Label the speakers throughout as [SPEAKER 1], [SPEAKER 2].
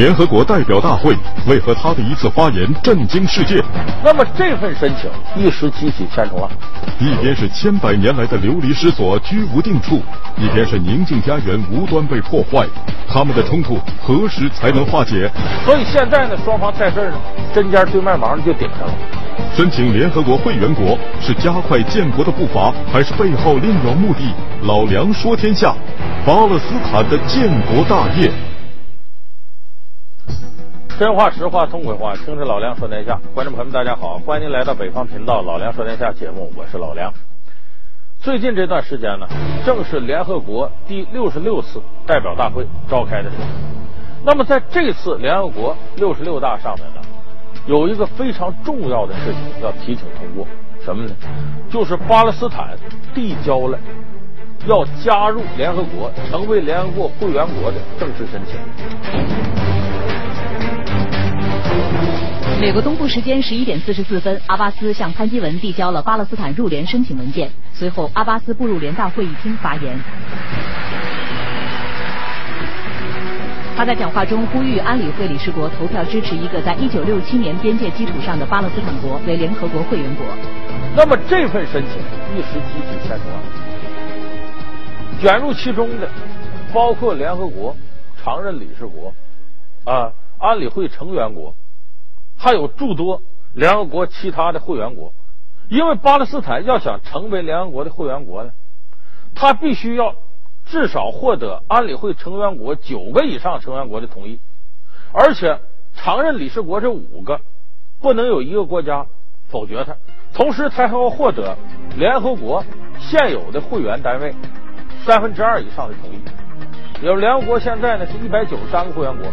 [SPEAKER 1] 联合国代表大会为何他的一次发言震惊世界？
[SPEAKER 2] 那么这份申请一时激起千重浪。
[SPEAKER 1] 一边是千百年来的流离失所居无定处，一边是宁静家园无端被破坏，他们的冲突何时才能化解？
[SPEAKER 2] 所以现在呢，双方在这儿呢，针尖对麦芒就顶上了。
[SPEAKER 1] 申请联合国会员国是加快建国的步伐，还是背后另有目的？老梁说天下，巴勒斯坦的建国大业。
[SPEAKER 2] 真话实话痛快话，听着老梁说天下，观众朋友们大家好，欢迎您来到北方频道老梁说天下节目，我是老梁。最近这段时间呢，正是联合国第六十六次代表大会召开的时候。那么在这次联合国六十六大上面呢，有一个非常重要的事情要提请通过，什么呢？就是巴勒斯坦递交了要加入联合国、成为联合国会员国的正式申请。
[SPEAKER 3] 美国东部时间十一点四十四分，阿巴斯向潘基文递交了巴勒斯坦入联申请文件。随后，阿巴斯步入联大会议厅发言。他在讲话中呼吁安理会理事国投票支持一个在一九六七年边界基础上的巴勒斯坦国为联合国会员国。
[SPEAKER 2] 那么这份申请一时激起千重浪，卷入其中的包括联合国常任理事国啊、安理会成员国。还有诸多联合国其他的会员国，因为巴勒斯坦要想成为联合国的会员国呢，他必须要至少获得安理会成员国九个以上成员国的同意，而且常任理事国这五个不能有一个国家否决他，同时他还要获得联合国现有的会员单位三分之二以上的同意。比如联合国现在呢是一百九十三个会员国。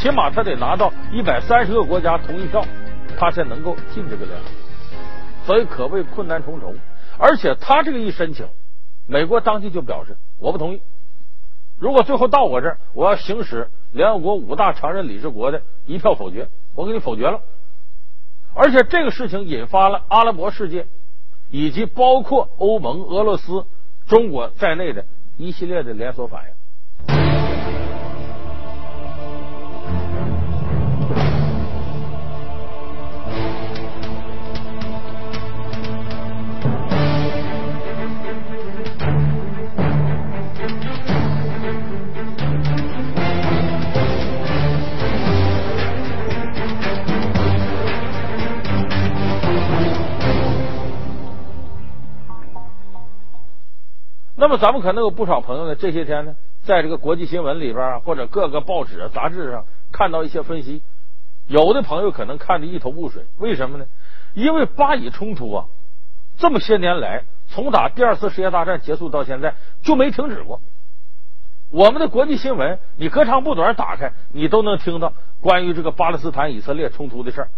[SPEAKER 2] 起码他得拿到一百三十个国家同意票，他才能够进这个联合国，所以可谓困难重重。而且他这个一申请，美国当即就表示我不同意。如果最后到我这儿，我要行使联合国五大常任理事国的一票否决，我给你否决了。而且这个事情引发了阿拉伯世界以及包括欧盟、俄罗斯、中国在内的一系列的连锁反应。那么，咱们可能有不少朋友呢，这些天呢，在这个国际新闻里边或者各个报纸、杂志上看到一些分析，有的朋友可能看得一头雾水。为什么呢？因为巴以冲突啊，这么些年来，从打第二次世界大战结束到现在就没停止过。我们的国际新闻，你隔长不短打开，你都能听到关于这个巴勒斯坦以色列冲突的事儿。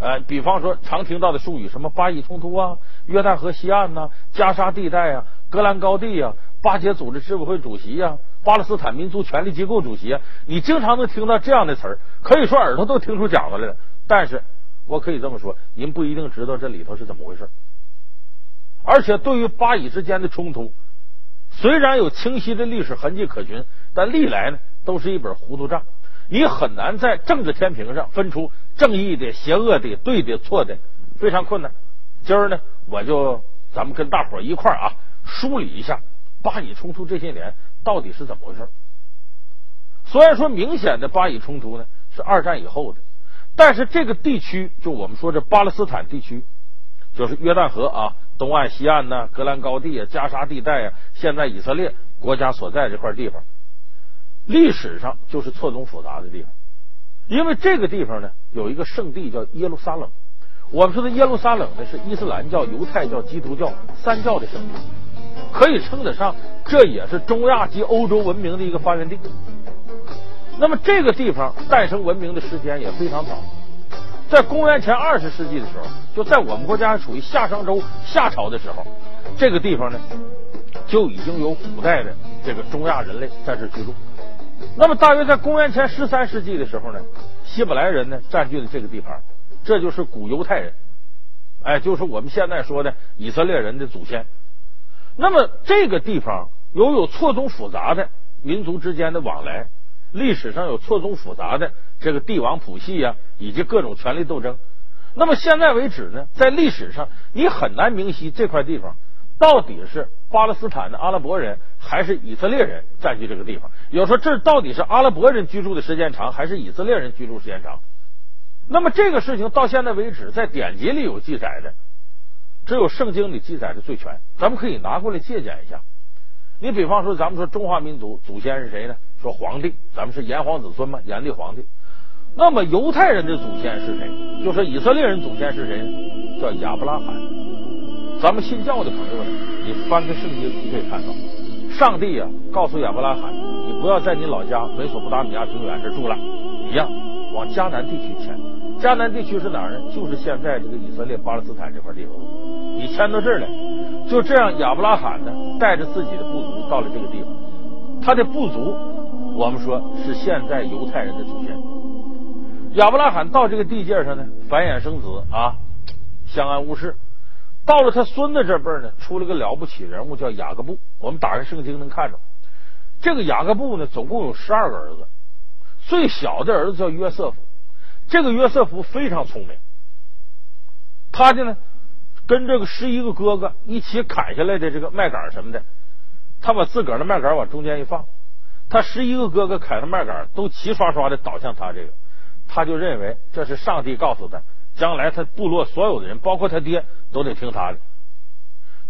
[SPEAKER 2] 呃，比方说常听到的术语，什么巴以冲突啊、约旦河西岸呐、加沙地带啊。格兰高地呀，巴解组织执委会主席呀，巴勒斯坦民族权利机构主席啊，你经常能听到这样的词儿，可以说耳朵都听出茧子来了。但是我可以这么说，您不一定知道这里头是怎么回事。而且对于巴以之间的冲突，虽然有清晰的历史痕迹可循，但历来呢都是一本糊涂账，你很难在政治天平上分出正义的、邪恶的、对的、错的，非常困难。今儿呢，我就咱们跟大伙儿一块儿啊。梳理一下巴以冲突这些年到底是怎么回事？虽然说明显的巴以冲突呢是二战以后的，但是这个地区就我们说这巴勒斯坦地区，就是约旦河啊东岸、西岸呢，戈兰高地啊、加沙地带啊，现在以色列国家所在这块地方，历史上就是错综复杂的地方。因为这个地方呢有一个圣地叫耶路撒冷，我们说的耶路撒冷呢是伊斯兰教、犹太教、基督教三教的圣地。可以称得上，这也是中亚及欧洲文明的一个发源地。那么这个地方诞生文明的时间也非常早，在公元前二十世纪的时候，就在我们国家还处于夏商周夏朝的时候，这个地方呢就已经有古代的这个中亚人类在这居住。那么大约在公元前十三世纪的时候呢，希伯来人呢占据了这个地盘，这就是古犹太人，哎，就是我们现在说的以色列人的祖先。那么这个地方拥有错综复杂的民族之间的往来，历史上有错综复杂的这个帝王谱系啊，以及各种权力斗争。那么现在为止呢，在历史上你很难明晰这块地方到底是巴勒斯坦的阿拉伯人还是以色列人占据这个地方。有说这到底是阿拉伯人居住的时间长，还是以色列人居住时间长？那么这个事情到现在为止，在典籍里有记载的，只有圣经里记载的最全。咱们可以拿过来借鉴一下。你比方说，咱们说中华民族祖先是谁呢？说皇帝，咱们是炎黄子孙嘛，炎帝皇帝。那么犹太人的祖先是谁？就说以色列人祖先是谁呢？叫亚伯拉罕。咱们信教的朋友呢，你翻开圣经，你可以看到，上帝啊，告诉亚伯拉罕，你不要在你老家美索不达米亚平原这住了，你呀，往迦南地区迁。迦南地区是哪儿呢？就是现在这个以色列巴勒斯坦这块地方。你迁到这儿来，就这样，亚伯拉罕呢，带着自己的部族到了这个地方。他的部族，我们说是现在犹太人的祖先。亚伯拉罕到这个地界上呢，繁衍生子啊，相安无事。到了他孙子这辈呢，出了个了不起人物，叫雅各布。我们打开圣经能看着，这个雅各布呢，总共有十二个儿子，最小的儿子叫约瑟夫。这个约瑟夫非常聪明，他的呢，跟这个十一个哥哥一起砍下来的这个麦秆什么的，他把自个儿的麦秆往中间一放，他十一个哥哥砍的麦秆都齐刷刷的倒向他这个。他就认为这是上帝告诉他，将来他部落所有的人，包括他爹，都得听他的。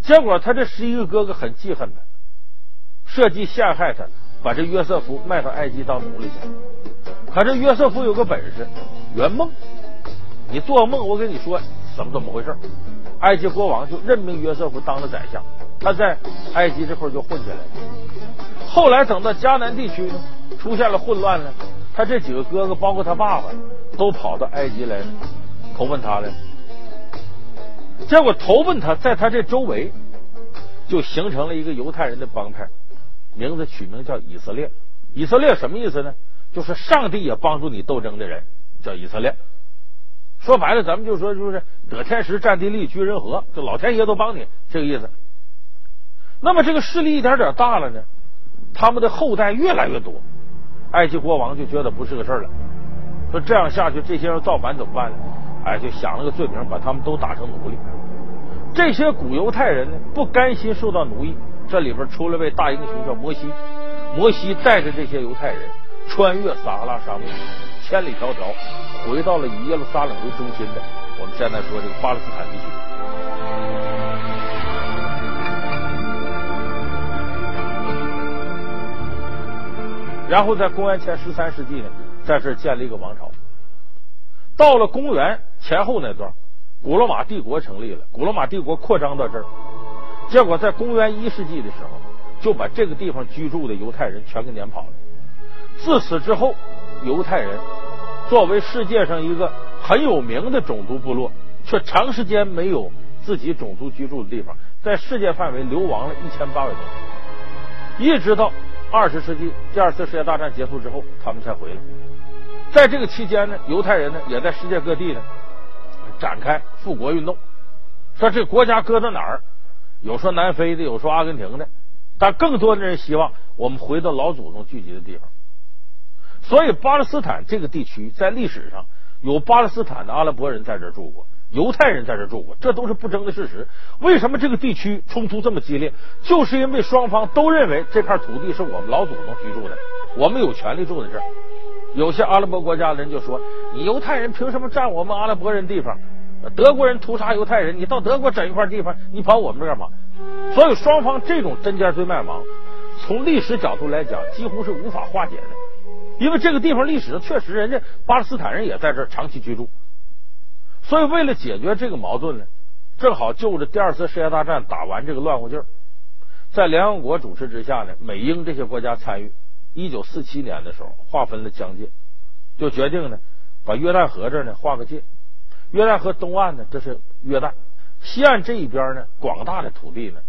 [SPEAKER 2] 结果他这十一个哥哥很记恨他，设计陷害他，把这约瑟夫卖到埃及当奴隶去。可这约瑟夫有个本事，圆梦。你做梦，我跟你说怎么怎么回事。埃及国王就任命约瑟夫当了宰相，他在埃及这块就混起来了。后来等到迦南地区呢，出现了混乱呢。他这几个哥哥，包括他爸爸，都跑到埃及来投奔他了。结果投奔他，在他这周围就形成了一个犹太人的帮派，名字取名叫以色列。以色列什么意思呢？就是上帝也帮助你斗争的人，叫以色列。说白了，咱们就说就是得天时，占地利，居人和，就老天爷都帮你这个意思。那么这个势力一点点大了呢，他们的后代越来越多。埃及国王就觉得不是个事儿了，说这样下去，这些人造反怎么办呢？哎，就想了个罪名，把他们都打成奴隶。这些古犹太人呢，不甘心受到奴役，这里边出了位大英雄，叫摩西。摩西带着这些犹太人穿越撒哈拉沙漠，千里迢迢回到了以耶路撒冷为中心的我们现在说这个巴勒斯坦地区。然后在公元前十三世纪呢，在这建立一个王朝。到了公元前后那段，古罗马帝国成立了，古罗马帝国扩张到这儿，结果在公元一世纪的时候，就把这个地方居住的犹太人全给撵跑了。自此之后，犹太人作为世界上一个很有名的种族部落，却长时间没有自己种族居住的地方，在世界范围流亡了一千八百多年，一直到。二十世纪第二次世界大战结束之后，他们才回来。在这个期间呢，犹太人呢也在世界各地呢展开复国运动。说这国家搁在哪儿？有说南非的，有说阿根廷的，但更多的人希望我们回到老祖宗聚集的地方。所以巴勒斯坦这个地区在历史上有巴勒斯坦的阿拉伯人在这住过。犹太人在这住过，这都是不争的事实。为什么这个地区冲突这么激烈？就是因为双方都认为这片土地是我们老祖宗居住的，我们有权利住在这儿。有些阿拉伯国家的人就说：“你犹太人凭什么占我们阿拉伯人地方？德国人屠杀犹太人，你到德国整一块地方，你跑我们这干嘛？”所以双方这种针尖对麦芒，从历史角度来讲，几乎是无法化解的。因为这个地方历史上确实人家巴勒斯坦人也在这长期居住。所以，为了解决这个矛盾呢，正好就着第二次世界大战打完这个乱乎劲儿，在联合国主持之下呢，美英这些国家参与。一九四七年的时候，划分了疆界，就决定呢，把约旦河这儿呢划个界。约旦河东岸呢，这是约旦；西岸这一边呢，广大的土地呢，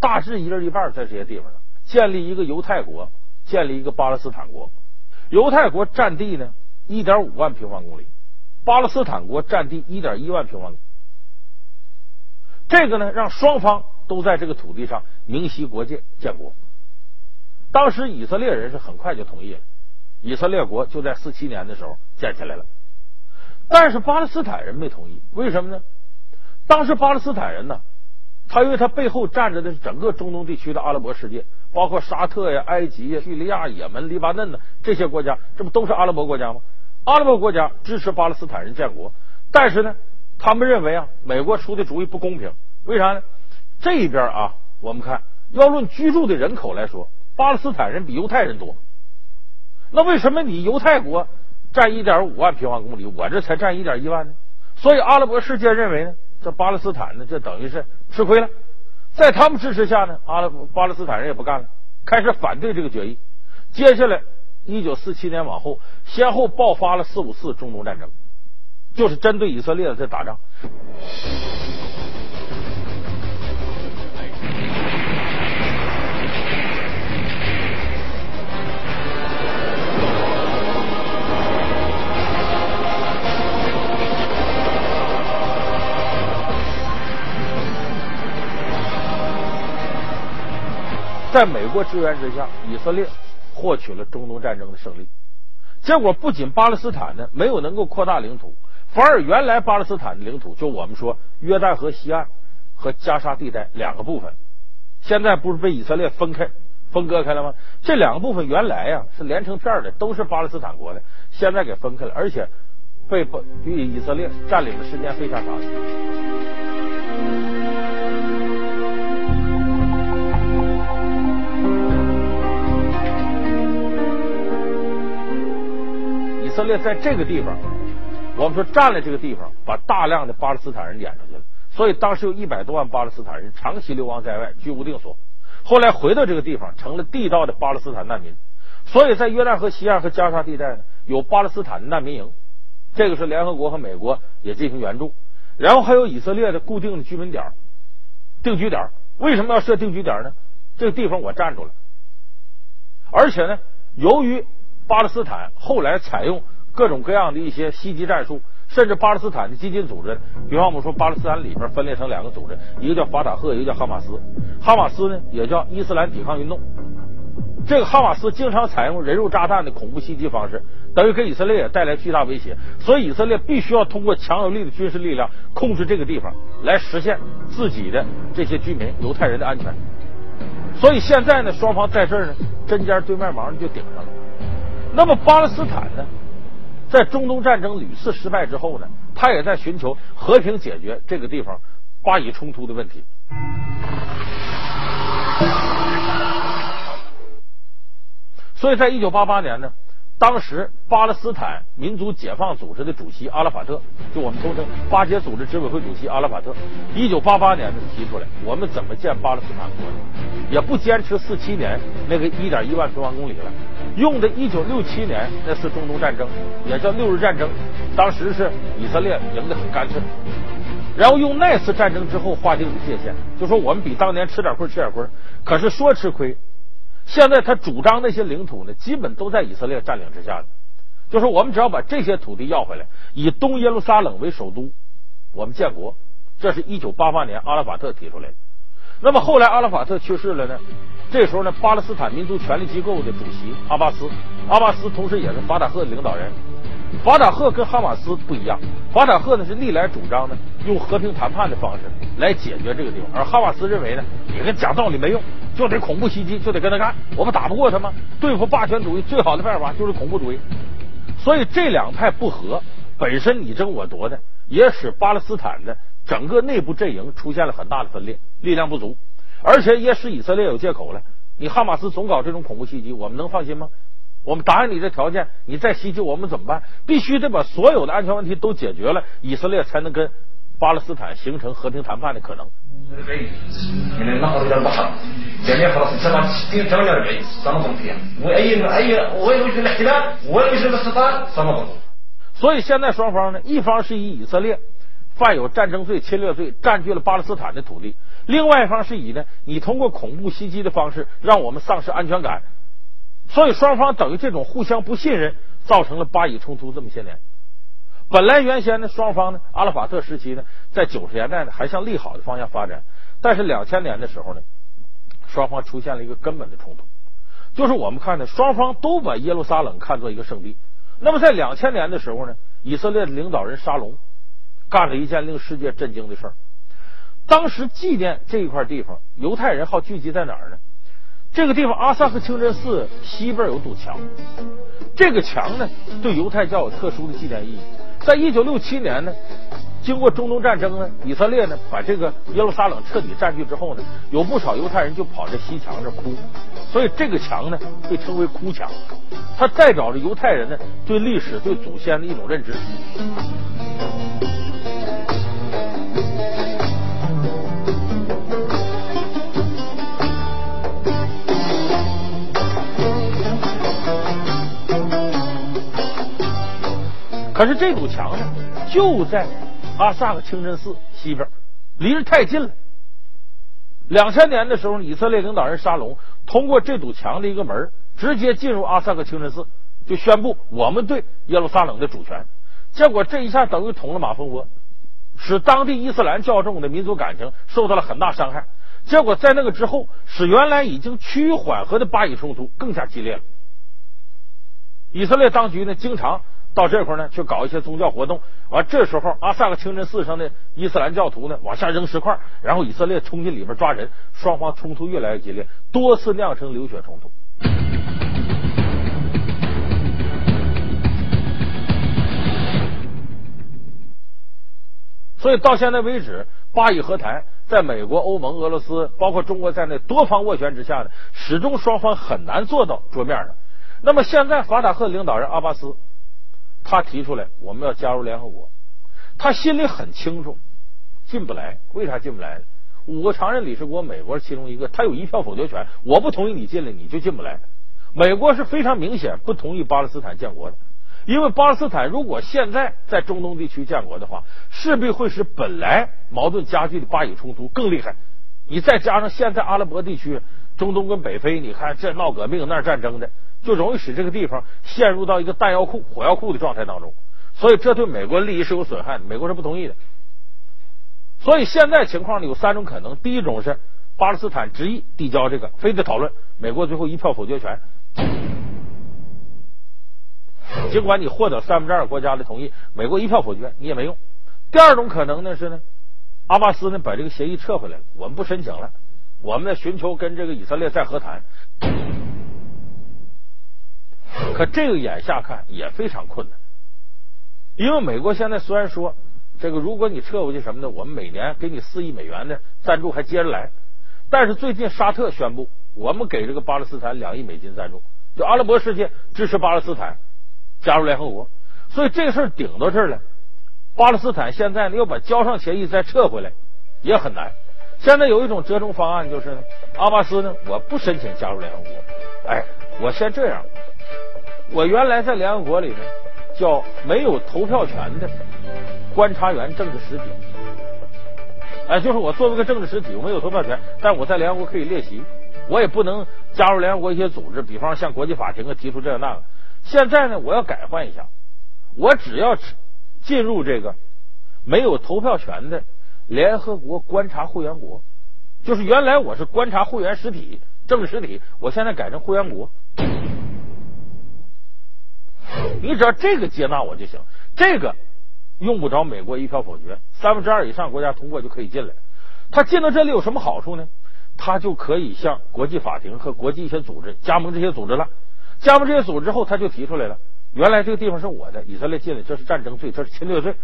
[SPEAKER 2] 大致一人一半在这些地方上，建立一个犹太国，建立一个巴勒斯坦国。犹太国占地呢，一点五万平方公里。巴勒斯坦国占地一点一万平方公里，这个呢，让双方都在这个土地上明晰国界、建国。当时以色列人是很快就同意了，以色列国就在四七年的时候建起来了。但是巴勒斯坦人没同意，为什么呢？当时巴勒斯坦人呢，他因为他背后站着的是整个中东地区的阿拉伯世界，包括沙特呀、埃及呀、叙利亚、也门、黎巴嫩呢这些国家，这不都是阿拉伯国家吗？阿拉伯国家支持巴勒斯坦人建国，但是呢，他们认为啊，美国出的主意不公平。为啥呢？这一边啊，我们看要论居住的人口来说，巴勒斯坦人比犹太人多。那为什么你犹太国占一点五万平方公里，我这才占一点一万呢？所以阿拉伯世界认为呢？这巴勒斯坦呢，这等于是吃亏了。在他们支持下呢，阿拉巴勒斯坦人也不干了，开始反对这个决议。接下来，一九四七年往后，先后爆发了四五次中东战争，就是针对以色列的在打仗。在美国支援之下，以色列获取了中东战争的胜利。结果不仅巴勒斯坦呢没有能够扩大领土，反而原来巴勒斯坦的领土，就我们说约旦河西岸和加沙地带两个部分，现在不是被以色列分开、分割开了吗？这两个部分原来呀是连成片的，都是巴勒斯坦国的，现在给分开了，而且被被以色列占领的时间非常长。以色列在这个地方，我们说占了这个地方，把大量的巴勒斯坦人撵出去了。所以当时有一百多万巴勒斯坦人长期流亡在外，居无定所。后来回到这个地方，成了地道的巴勒斯坦难民。所以在约旦河西岸和加沙地带呢，有巴勒斯坦难民营，这个是联合国和美国也进行援助。然后还有以色列的固定的居民点、定居点。为什么要设定居点呢？这个地方我占住了，而且呢，由于巴勒斯坦后来采用各种各样的一些袭击战术，甚至巴勒斯坦的激进组织，比方我们说巴勒斯坦里边分裂成两个组织，一个叫法塔赫，一个叫哈马斯。哈马斯呢也叫伊斯兰抵抗运动。这个哈马斯经常采用人肉炸弹的恐怖袭击方式，等于给以色列也带来巨大威胁。所以以色列必须要通过强有力的军事力量控制这个地方，来实现自己的这些居民犹太人的安全。所以现在呢，双方在这儿呢针尖对麦芒就顶上了。那么巴勒斯坦呢，在中东战争屡次失败之后呢，他也在寻求和平解决这个地方巴以冲突的问题。所以在一九八八年呢。当时巴勒斯坦民族解放组织的主席阿拉法特，就我们通称巴解组织执委会主席阿拉法特，一九八八年呢提出来，我们怎么建巴勒斯坦国呢？也不坚持四七年那个一点一万平方公里了，用的一九六七年那次中东战争，也叫六日战争，当时是以色列赢得很干脆，然后用那次战争之后划定的界限，就说我们比当年吃点亏吃点亏，可是说吃亏。现在他主张那些领土呢，基本都在以色列占领之下的。就是我们只要把这些土地要回来，以东耶路撒冷为首都，我们建国。这是一九八八年阿拉法特提出来的。那么后来阿拉法特去世了呢？这时候呢，巴勒斯坦民族权力机构的主席阿巴斯，阿巴斯同时也是法塔赫的领导人。法塔赫跟哈马斯不一样，法塔赫呢是历来主张呢用和平谈判的方式来解决这个地方，而哈马斯认为呢，你跟讲道理没用。就得恐怖袭击，就得跟他干。我们打不过他吗？对付霸权主义最好的办法就是恐怖主义。所以这两派不和，本身你争我夺的，也使巴勒斯坦的整个内部阵营出现了很大的分裂，力量不足，而且也使以色列有借口了。你哈马斯总搞这种恐怖袭击，我们能放心吗？我们答应你这条件，你再袭击我们怎么办？必须得把所有的安全问题都解决了，以色列才能跟巴勒斯坦形成和平谈判的可能。所以现在双方呢，一方是以以色列犯有战争罪、侵略罪，占据了巴勒斯坦的土地；另外一方是以呢，你通过恐怖袭击的方式，让我们丧失安全感。所以双方等于这种互相不信任，造成了巴以冲突这么些年。本来原先呢，双方呢，阿拉法特时期呢，在九十年代呢，还向利好的方向发展。但是两千年的时候呢，双方出现了一个根本的冲突，就是我们看呢，双方都把耶路撒冷看作一个圣地。那么在两千年的时候呢，以色列领导人沙龙干了一件令世界震惊的事儿。当时纪念这一块地方，犹太人好聚集在哪儿呢？这个地方阿萨克清真寺西边有堵墙，这个墙呢对犹太教有特殊的纪念意义。在一九六七年呢，经过中东战争呢，以色列呢把这个耶路撒冷彻底占据之后呢，有不少犹太人就跑这西墙这哭，所以这个墙呢被称为哭墙，它代表着犹太人呢对历史、对祖先的一种认知。可是这堵墙呢，就在阿萨克清真寺西边，离着太近了。两千年的时候，以色列领导人沙龙通过这堵墙的一个门，直接进入阿萨克清真寺，就宣布我们对耶路撒冷的主权。结果这一下等于捅了马蜂窝，使当地伊斯兰教众的民族感情受到了很大伤害。结果在那个之后，使原来已经趋于缓和的巴以冲突更加激烈了。以色列当局呢，经常。到这块呢，去搞一些宗教活动。完，这时候阿萨克清真寺上的伊斯兰教徒呢，往下扔石块，然后以色列冲进里边抓人，双方冲突越来越激烈，多次酿成流血冲突。所以到现在为止，巴以和谈在美国、欧盟、俄罗斯，包括中国在内多方斡旋之下呢，始终双方很难做到桌面上。那么现在法塔赫领导人阿巴斯。他提出来我们要加入联合国，他心里很清楚进不来。为啥进不来？五个常任理事国，美国是其中一个，他有一票否决权。我不同意你进来，你就进不来。美国是非常明显不同意巴勒斯坦建国的，因为巴勒斯坦如果现在在中东地区建国的话，势必会使本来矛盾加剧的巴以冲突更厉害。你再加上现在阿拉伯地区、中东跟北非，你看这闹革命、那战争的。就容易使这个地方陷入到一个弹药库、火药库的状态当中，所以这对美国利益是有损害的。美国是不同意的。所以现在情况呢有三种可能：第一种是巴勒斯坦执意递交这个，非得讨论，美国最后一票否决权。尽管你获得三分之二国家的同意，美国一票否决你也没用。第二种可能呢是呢，阿巴斯呢把这个协议撤回来了，我们不申请了，我们呢寻求跟这个以色列再和谈。可这个眼下看也非常困难，因为美国现在虽然说这个，如果你撤回去什么的，我们每年给你四亿美元的赞助还接着来，但是最近沙特宣布，我们给这个巴勒斯坦两亿美金赞助，就阿拉伯世界支持巴勒斯坦加入联合国，所以这个事儿顶到这儿了。巴勒斯坦现在呢要把交上协议再撤回来也很难。现在有一种折中方案，就是阿巴斯呢，我不申请加入联合国，哎，我先这样。我原来在联合国里呢，叫没有投票权的观察员政治实体。哎，就是我作为一个政治实体，我没有投票权，但我在联合国可以列席。我也不能加入联合国一些组织，比方向国际法庭啊提出这个那个。现在呢，我要改换一下，我只要进入这个没有投票权的联合国观察会员国，就是原来我是观察会员实体政治实体，我现在改成会员国。你只要这个接纳我就行，这个用不着美国一票否决，三分之二以上国家通过就可以进来。他进到这里有什么好处呢？他就可以向国际法庭和国际一些组织加盟这些组织了。加盟这些组织后，他就提出来了：原来这个地方是我的，以色列进来这是战争罪，这是侵略罪。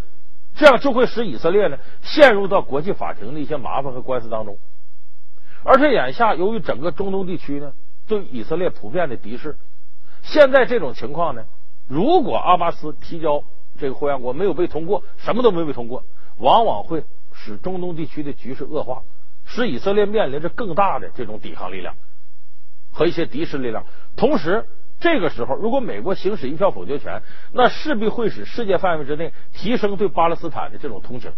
[SPEAKER 2] 这样就会使以色列呢陷入到国际法庭的一些麻烦和官司当中。而且眼下由于整个中东地区呢对以色列普遍的敌视，现在这种情况呢。如果阿巴斯提交这个会员国没有被通过，什么都没被通过，往往会使中东地区的局势恶化，使以色列面临着更大的这种抵抗力量和一些敌视力量。同时，这个时候如果美国行使一票否决权，那势必会使世界范围之内提升对巴勒斯坦的这种同情。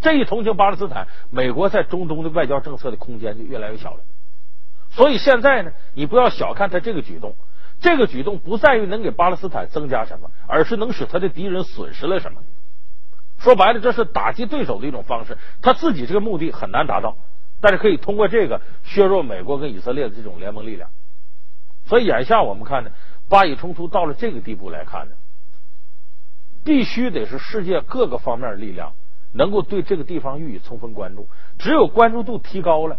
[SPEAKER 2] 这一同情巴勒斯坦，美国在中东的外交政策的空间就越来越小了。所以现在呢，你不要小看他这个举动。这个举动不在于能给巴勒斯坦增加什么，而是能使他的敌人损失了什么。说白了，这是打击对手的一种方式。他自己这个目的很难达到，但是可以通过这个削弱美国跟以色列的这种联盟力量。所以眼下我们看呢，巴以冲突到了这个地步来看呢，必须得是世界各个方面力量能够对这个地方予以充分关注。只有关注度提高了，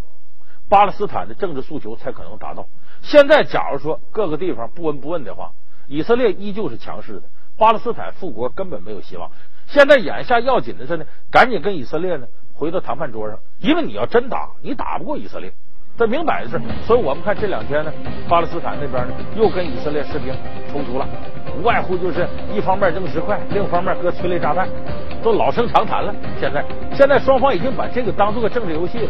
[SPEAKER 2] 巴勒斯坦的政治诉求才可能达到。现在假如说各个地方不闻不问的话，以色列依旧是强势的，巴勒斯坦复国根本没有希望。现在眼下要紧的是呢，赶紧跟以色列呢回到谈判桌上，因为你要真打，你打不过以色列。这明摆的事，所以我们看这两天呢，巴勒斯坦那边呢又跟以色列士兵冲突了，无外乎就是一方面扔石块，另一方面搁催泪炸弹，都老生常谈了。现在，现在双方已经把这个当做个政治游戏了。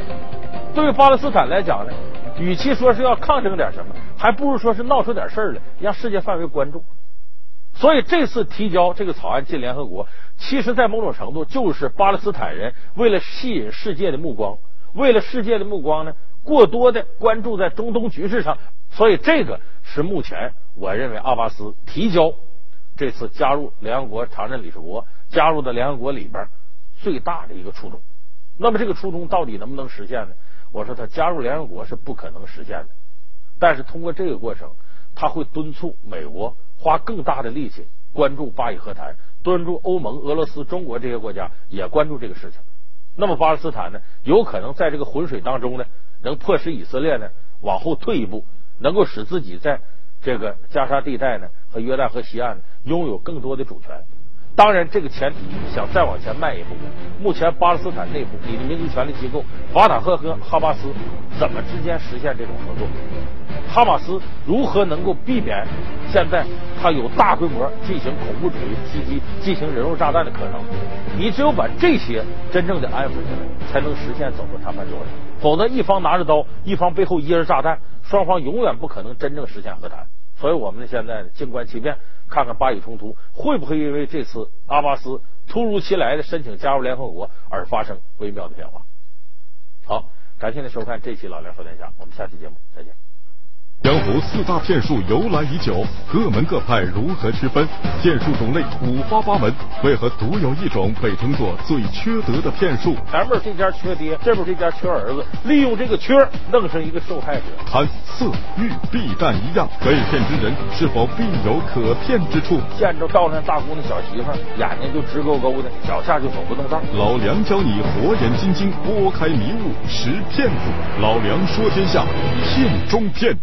[SPEAKER 2] 对于巴勒斯坦来讲呢，与其说是要抗争点什么，还不如说是闹出点事儿来，让世界范围关注。所以这次提交这个草案进联合国，其实，在某种程度就是巴勒斯坦人为了吸引世界的目光，为了世界的目光呢。过多的关注在中东局势上，所以这个是目前我认为阿巴斯提交这次加入联合国常任理事国、加入的联合国里边最大的一个初衷。那么这个初衷到底能不能实现呢？我说他加入联合国是不可能实现的，但是通过这个过程，他会敦促美国花更大的力气关注巴以和谈，敦促欧盟、俄罗斯、中国这些国家也关注这个事情。那么巴勒斯坦呢，有可能在这个浑水当中呢。能迫使以色列呢往后退一步，能够使自己在这个加沙地带呢和约旦河西岸拥有更多的主权。当然，这个前提想再往前迈一步，目前巴勒斯坦内部你的民族权力机构法塔赫和哈巴斯怎么之间实现这种合作？哈马斯如何能够避免现在他有大规模进行恐怖主义袭击、进行人肉炸弹的可能？你只有把这些真正的安抚下来，才能实现走出谈判桌上。否则，一方拿着刀，一方背后掖着炸弹，双方永远不可能真正实现和谈。所以，我们呢现在呢静观其变。看看巴以冲突会不会因为这次阿巴斯突如其来的申请加入联合国而发生微妙的变化？好，感谢您收看这期《老梁说天下》，我们下期节目再见。
[SPEAKER 1] 江湖四大骗术由来已久，各门各派如何区分？骗术种类五花八门，为何独有一种被称作最缺德的骗术？
[SPEAKER 2] 前面这家缺爹，这边这家缺儿子，利用这个缺弄成一个受害者。
[SPEAKER 1] 贪色欲必但一样，被骗之人是否必有可骗之处？
[SPEAKER 2] 见着道上大姑娘小媳妇，眼睛就直勾勾的，脚下就走不动道。
[SPEAKER 1] 老梁教你火眼金睛，拨开迷雾识骗子。老梁说天下，骗中骗。